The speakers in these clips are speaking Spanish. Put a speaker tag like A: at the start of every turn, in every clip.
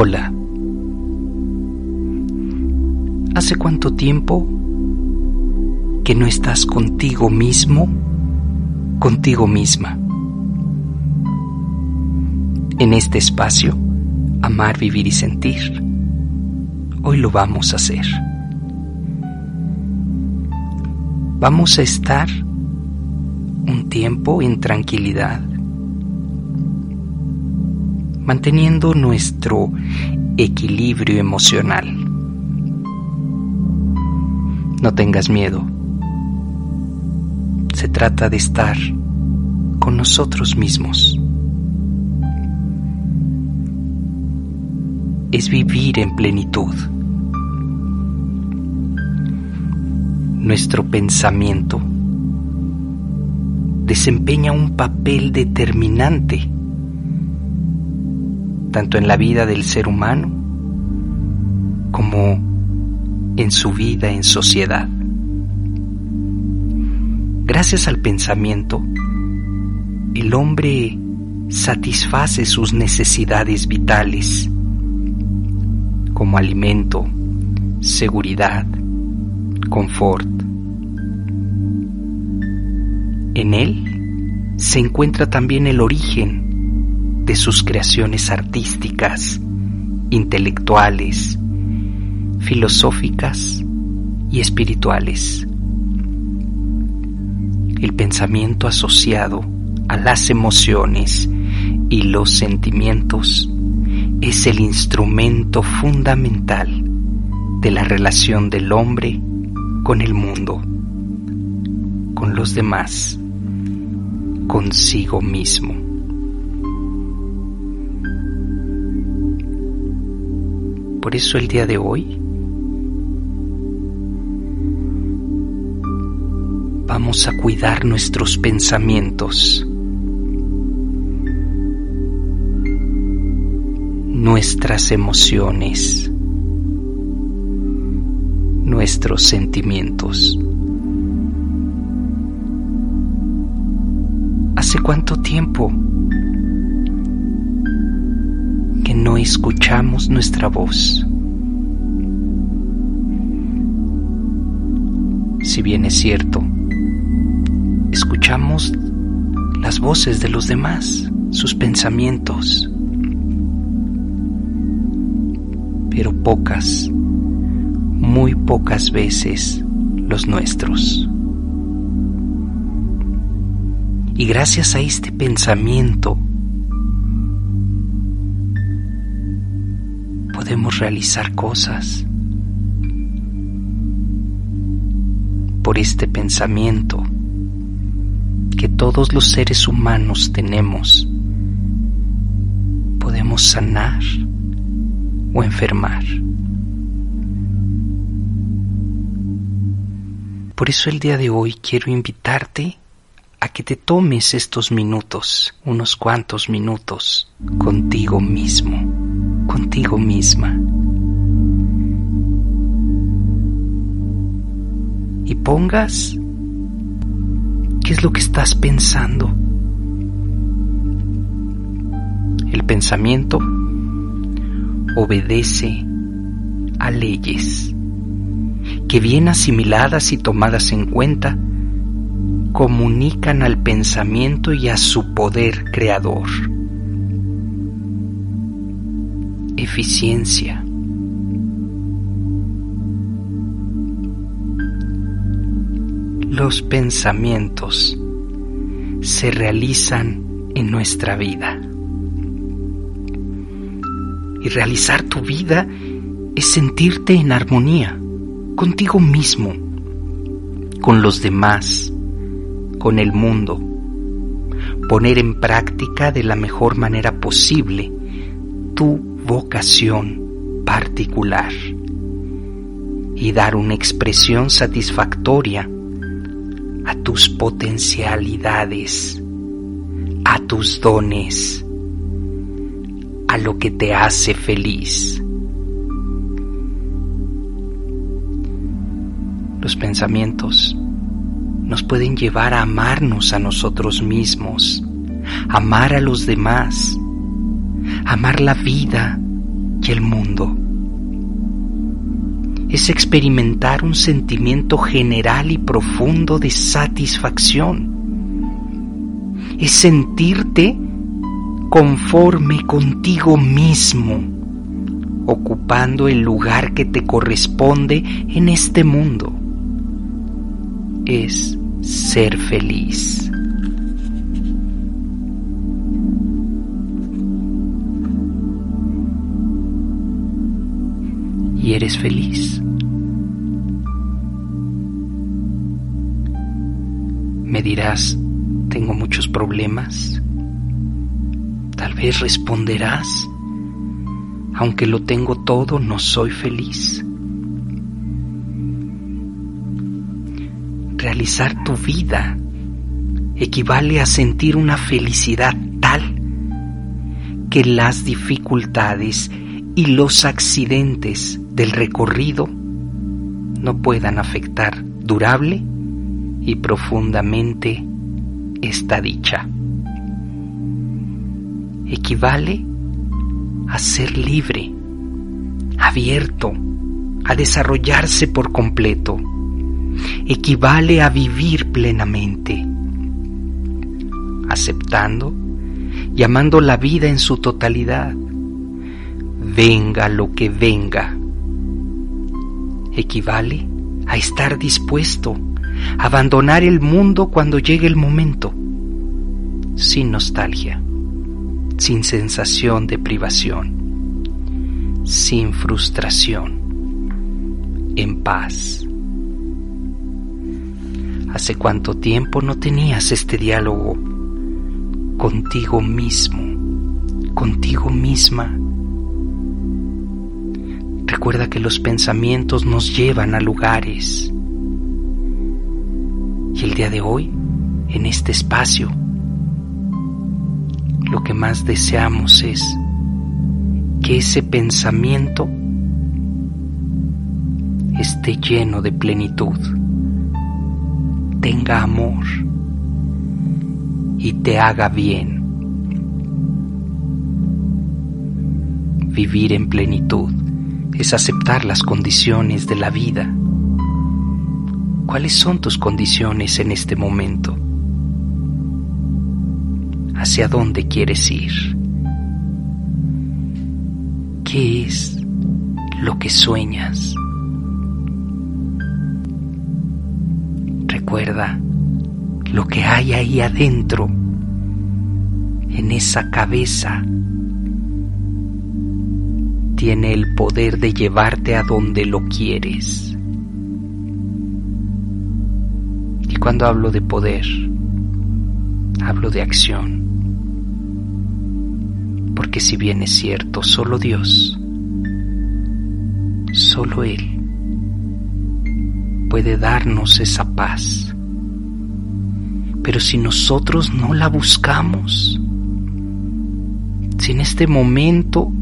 A: Hola. ¿Hace cuánto tiempo que no estás contigo mismo, contigo misma? En este espacio, amar, vivir y sentir. Hoy lo vamos a hacer. Vamos a estar un tiempo en tranquilidad, manteniendo nuestro equilibrio emocional. No tengas miedo. Se trata de estar con nosotros mismos. Es vivir en plenitud. Nuestro pensamiento desempeña un papel determinante tanto en la vida del ser humano como en su vida en sociedad. Gracias al pensamiento, el hombre satisface sus necesidades vitales como alimento, seguridad, confort. En él se encuentra también el origen de sus creaciones artísticas, intelectuales, filosóficas y espirituales. El pensamiento asociado a las emociones y los sentimientos es el instrumento fundamental de la relación del hombre con el mundo, con los demás, consigo mismo. Por eso el día de hoy vamos a cuidar nuestros pensamientos, nuestras emociones, nuestros sentimientos. ¿Hace cuánto tiempo no escuchamos nuestra voz. Si bien es cierto, escuchamos las voces de los demás, sus pensamientos, pero pocas, muy pocas veces los nuestros. Y gracias a este pensamiento realizar cosas. Por este pensamiento que todos los seres humanos tenemos, podemos sanar o enfermar. Por eso el día de hoy quiero invitarte a que te tomes estos minutos, unos cuantos minutos, contigo mismo contigo misma. Y pongas qué es lo que estás pensando. El pensamiento obedece a leyes que bien asimiladas y tomadas en cuenta, comunican al pensamiento y a su poder creador. Eficiencia. Los pensamientos se realizan en nuestra vida. Y realizar tu vida es sentirte en armonía contigo mismo, con los demás, con el mundo. Poner en práctica de la mejor manera posible tu vocación particular y dar una expresión satisfactoria a tus potencialidades, a tus dones, a lo que te hace feliz. Los pensamientos nos pueden llevar a amarnos a nosotros mismos, amar a los demás, amar la vida y el mundo. Es experimentar un sentimiento general y profundo de satisfacción. Es sentirte conforme contigo mismo, ocupando el lugar que te corresponde en este mundo es ser feliz. Eres feliz. Me dirás, tengo muchos problemas. Tal vez responderás, aunque lo tengo todo, no soy feliz. realizar tu vida equivale a sentir una felicidad tal que las dificultades y los accidentes del recorrido no puedan afectar durable y profundamente esta dicha. Equivale a ser libre, abierto, a desarrollarse por completo equivale a vivir plenamente, aceptando y amando la vida en su totalidad, venga lo que venga. Equivale a estar dispuesto a abandonar el mundo cuando llegue el momento, sin nostalgia, sin sensación de privación, sin frustración, en paz. ¿Hace cuánto tiempo no tenías este diálogo contigo mismo, contigo misma? Recuerda que los pensamientos nos llevan a lugares. Y el día de hoy, en este espacio, lo que más deseamos es que ese pensamiento esté lleno de plenitud tenga amor y te haga bien. Vivir en plenitud es aceptar las condiciones de la vida. ¿Cuáles son tus condiciones en este momento? ¿Hacia dónde quieres ir? ¿Qué es lo que sueñas? recuerda lo que hay ahí adentro, en esa cabeza. Tiene el poder de llevarte a donde lo quieres. Y cuando hablo de poder, hablo de acción. Porque si bien es cierto, solo Dios, solo Él, puede darnos esa paz. Pero si nosotros no la buscamos, si en este momento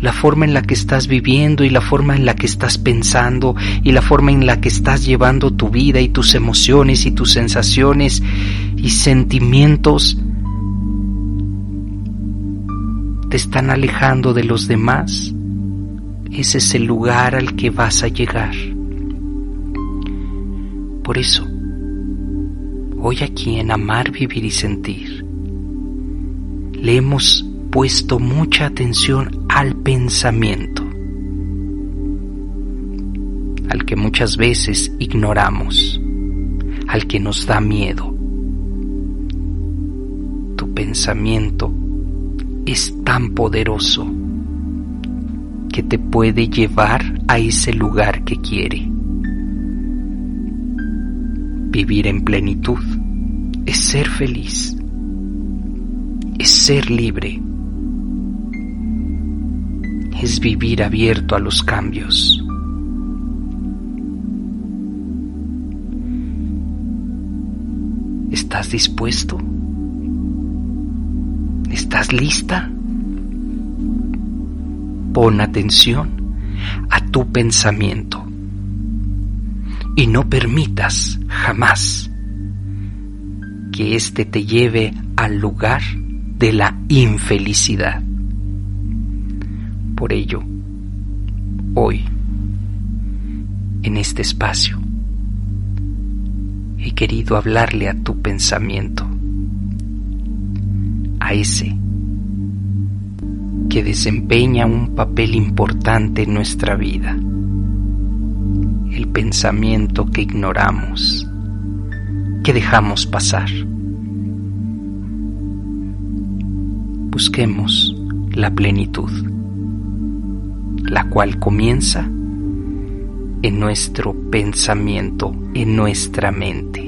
A: la forma en la que estás viviendo y la forma en la que estás pensando y la forma en la que estás llevando tu vida y tus emociones y tus sensaciones y sentimientos te están alejando de los demás, ese es el lugar al que vas a llegar. Por eso, hoy aquí en Amar, Vivir y Sentir, le hemos puesto mucha atención al pensamiento, al que muchas veces ignoramos, al que nos da miedo. Tu pensamiento es tan poderoso que te puede llevar a ese lugar que quiere. Vivir en plenitud es ser feliz, es ser libre, es vivir abierto a los cambios. ¿Estás dispuesto? ¿Estás lista? Pon atención a tu pensamiento y no permitas jamás que éste te lleve al lugar de la infelicidad. Por ello, hoy, en este espacio, he querido hablarle a tu pensamiento, a ese que desempeña un papel importante en nuestra vida, el pensamiento que ignoramos, que dejamos pasar. Busquemos la plenitud, la cual comienza en nuestro pensamiento, en nuestra mente.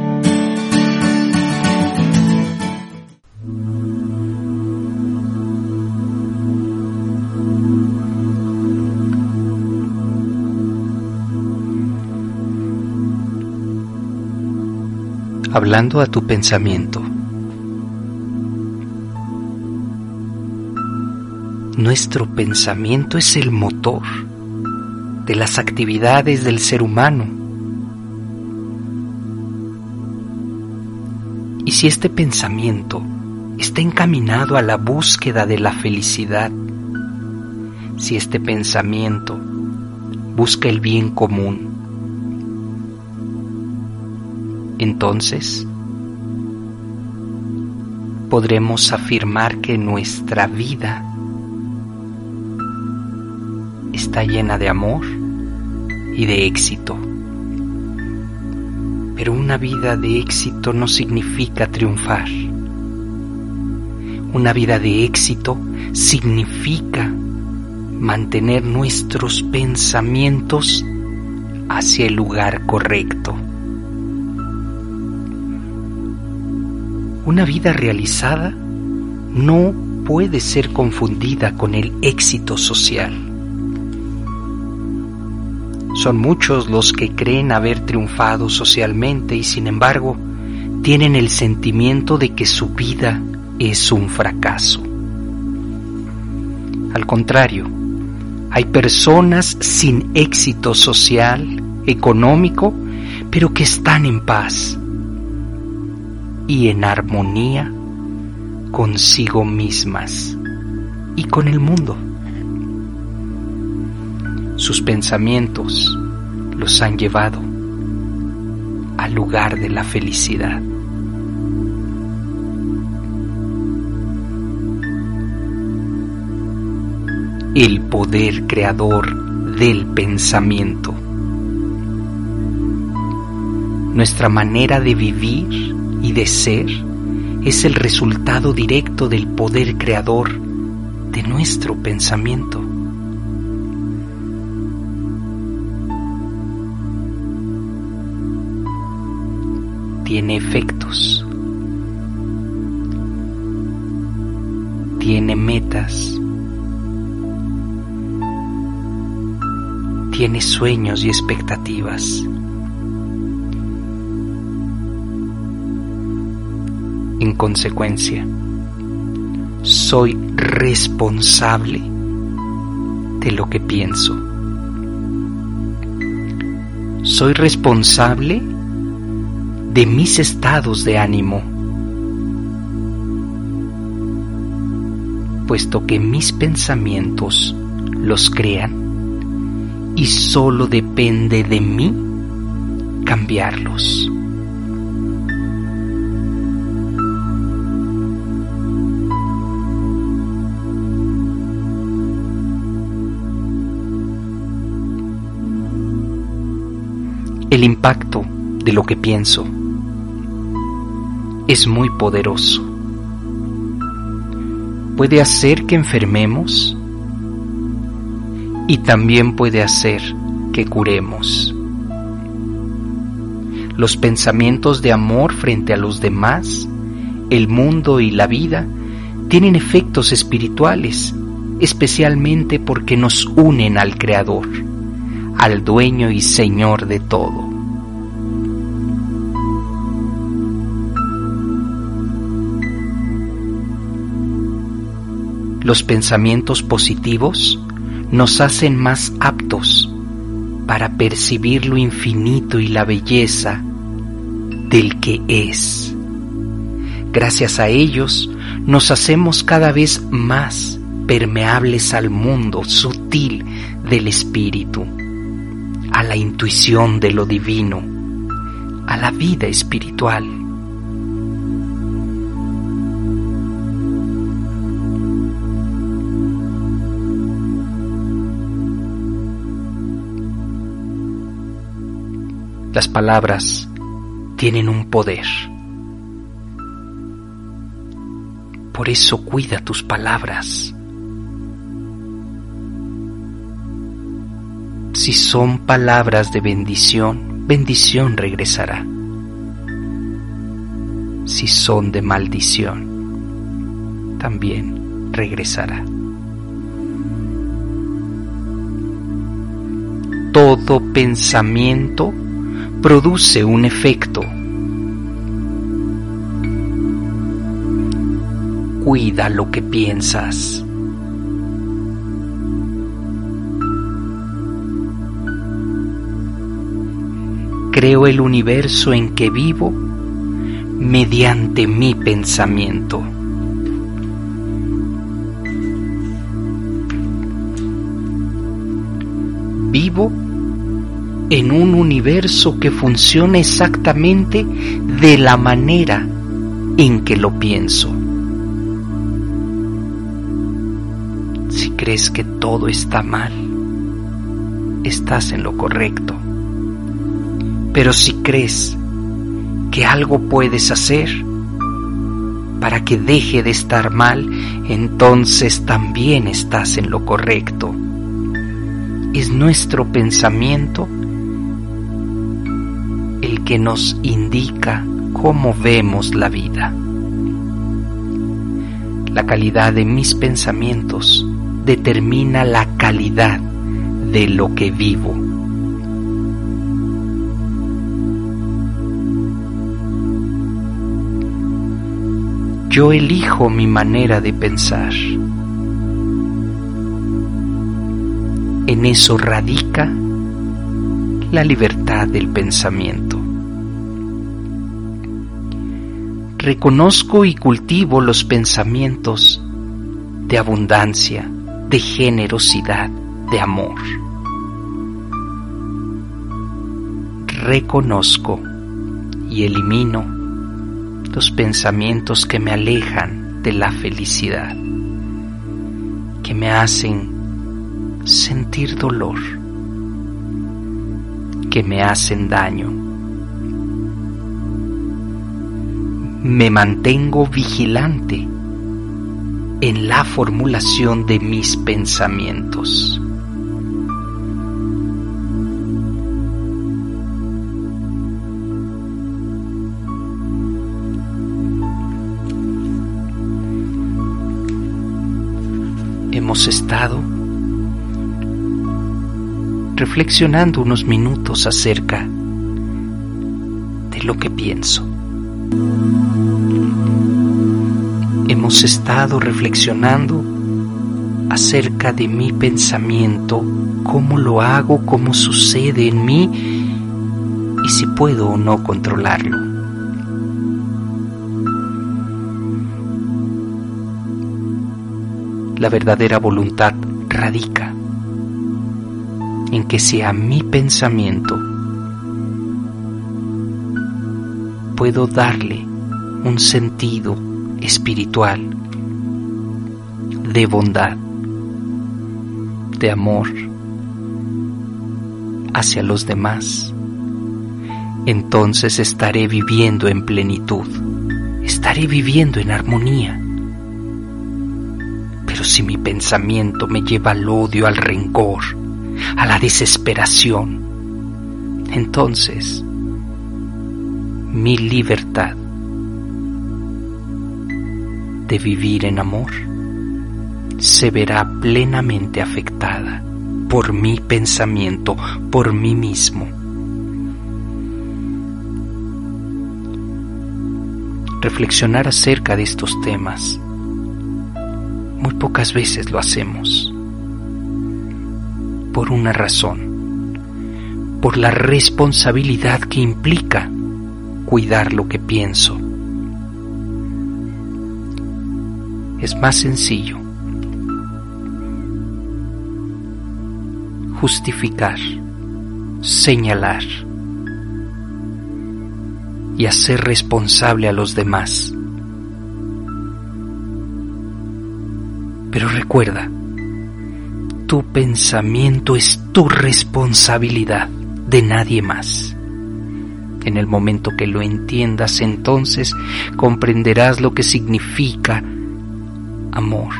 A: Hablando a tu pensamiento. Nuestro pensamiento es el motor de las actividades del ser humano. Y si este pensamiento está encaminado a la búsqueda de la felicidad, si este pensamiento busca el bien común, entonces podremos afirmar que nuestra vida está llena de amor y de éxito. Pero una vida de éxito no significa triunfar. Una vida de éxito significa mantener nuestros pensamientos hacia el lugar correcto. Una vida realizada no puede ser confundida con el éxito social. Son muchos los que creen haber triunfado socialmente y sin embargo tienen el sentimiento de que su vida es un fracaso. Al contrario, hay personas sin éxito social, económico, pero que están en paz, y en armonía consigo mismas y con el mundo. Sus pensamientos los han llevado al lugar de la felicidad. El poder creador del pensamiento. Nuestra manera de vivir y de ser es el resultado directo del poder creador de nuestro pensamiento. Tiene efectos, tiene metas, tiene sueños y expectativas. En consecuencia, soy responsable de lo que pienso. Soy responsable de mis estados de ánimo, puesto que mis pensamientos los crean y solo depende de mí cambiarlos. El impacto de lo que pienso es muy poderoso. Puede hacer que enfermemos y también puede hacer que curemos. Los pensamientos de amor frente a los demás, el mundo y la vida tienen efectos espirituales, especialmente porque nos unen al Creador al dueño y señor de todo. Los pensamientos positivos nos hacen más aptos para percibir lo infinito y la belleza del que es. Gracias a ellos nos hacemos cada vez más permeables al mundo sutil del espíritu a la intuición de lo divino, a la vida espiritual. Las palabras tienen un poder. Por eso cuida tus palabras. Si son palabras de bendición, bendición regresará. Si son de maldición, también regresará. Todo pensamiento produce un efecto. Cuida lo que piensas. creo el universo en que vivo mediante mi pensamiento. Vivo en un universo que funciona exactamente de la manera en que lo pienso. Si crees que todo está mal, estás en lo correcto. Pero si crees que algo puedes hacer para que deje de estar mal, entonces también estás en lo correcto. Es nuestro pensamiento que nos indica cómo vemos la vida. La calidad de mis pensamientos determina la calidad de lo que vivo. Yo elijo mi manera de pensar. En eso radica la libertad del pensamiento. Reconozco y cultivo los pensamientos de abundancia, de generosidad, de amor. Reconozco y elimino los pensamientos que me alejan de la felicidad, que me hacen sentir dolor, que me hacen daño. Me mantengo vigilante en la formulación de mis pensamientos. Hemos estado reflexionando unos minutos acerca de lo que pienso. Hemos estado reflexionando acerca de mi pensamiento, cómo lo hago, cómo sucede en mí y si puedo o no controlarlo. La verdadera voluntad radica en que sea mi pensamiento puedo darle un sentido espiritual de bondad, de amor hacia los demás, entonces estaré viviendo en plenitud, estaré viviendo en armonía. Pero si mi pensamiento me lleva al odio, al rencor, a la desesperación, entonces mi libertad de vivir en amor se verá plenamente afectada por mi pensamiento, por mí mismo. Reflexionar acerca de estos temas muy pocas veces lo hacemos por una razón, por la responsabilidad que implica cuidar lo que pienso. Es más sencillo justificar, señalar y hacer responsable a los demás. Pero recuerda, tu pensamiento es tu responsabilidad de nadie más. En el momento que lo entiendas, entonces comprenderás lo que significa amor,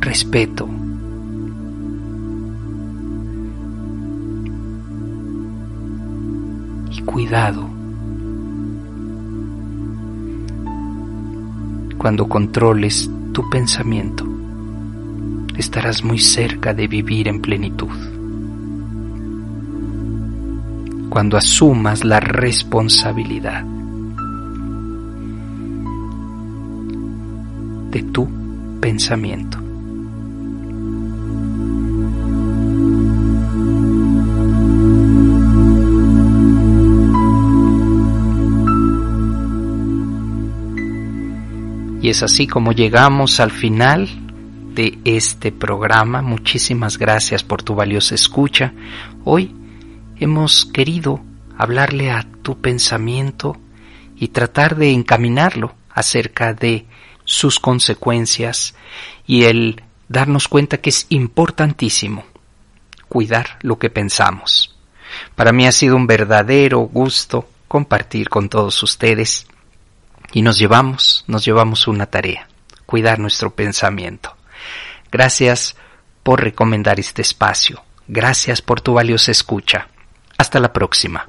A: respeto, y cuidado. Cuando controles tu pensamiento, estarás muy cerca de vivir en plenitud cuando asumas la responsabilidad tu pensamiento. Y es así como llegamos al final de este programa. Muchísimas gracias por tu valiosa escucha. Hoy hemos querido hablarle a tu pensamiento y tratar de encaminarlo acerca de sus consecuencias y el darnos cuenta que es importantísimo cuidar lo que pensamos. Para mí ha sido un verdadero gusto compartir con todos ustedes y nos llevamos, nos llevamos una tarea, cuidar nuestro pensamiento. Gracias por recomendar este espacio. Gracias por tu valiosa escucha. Hasta la próxima.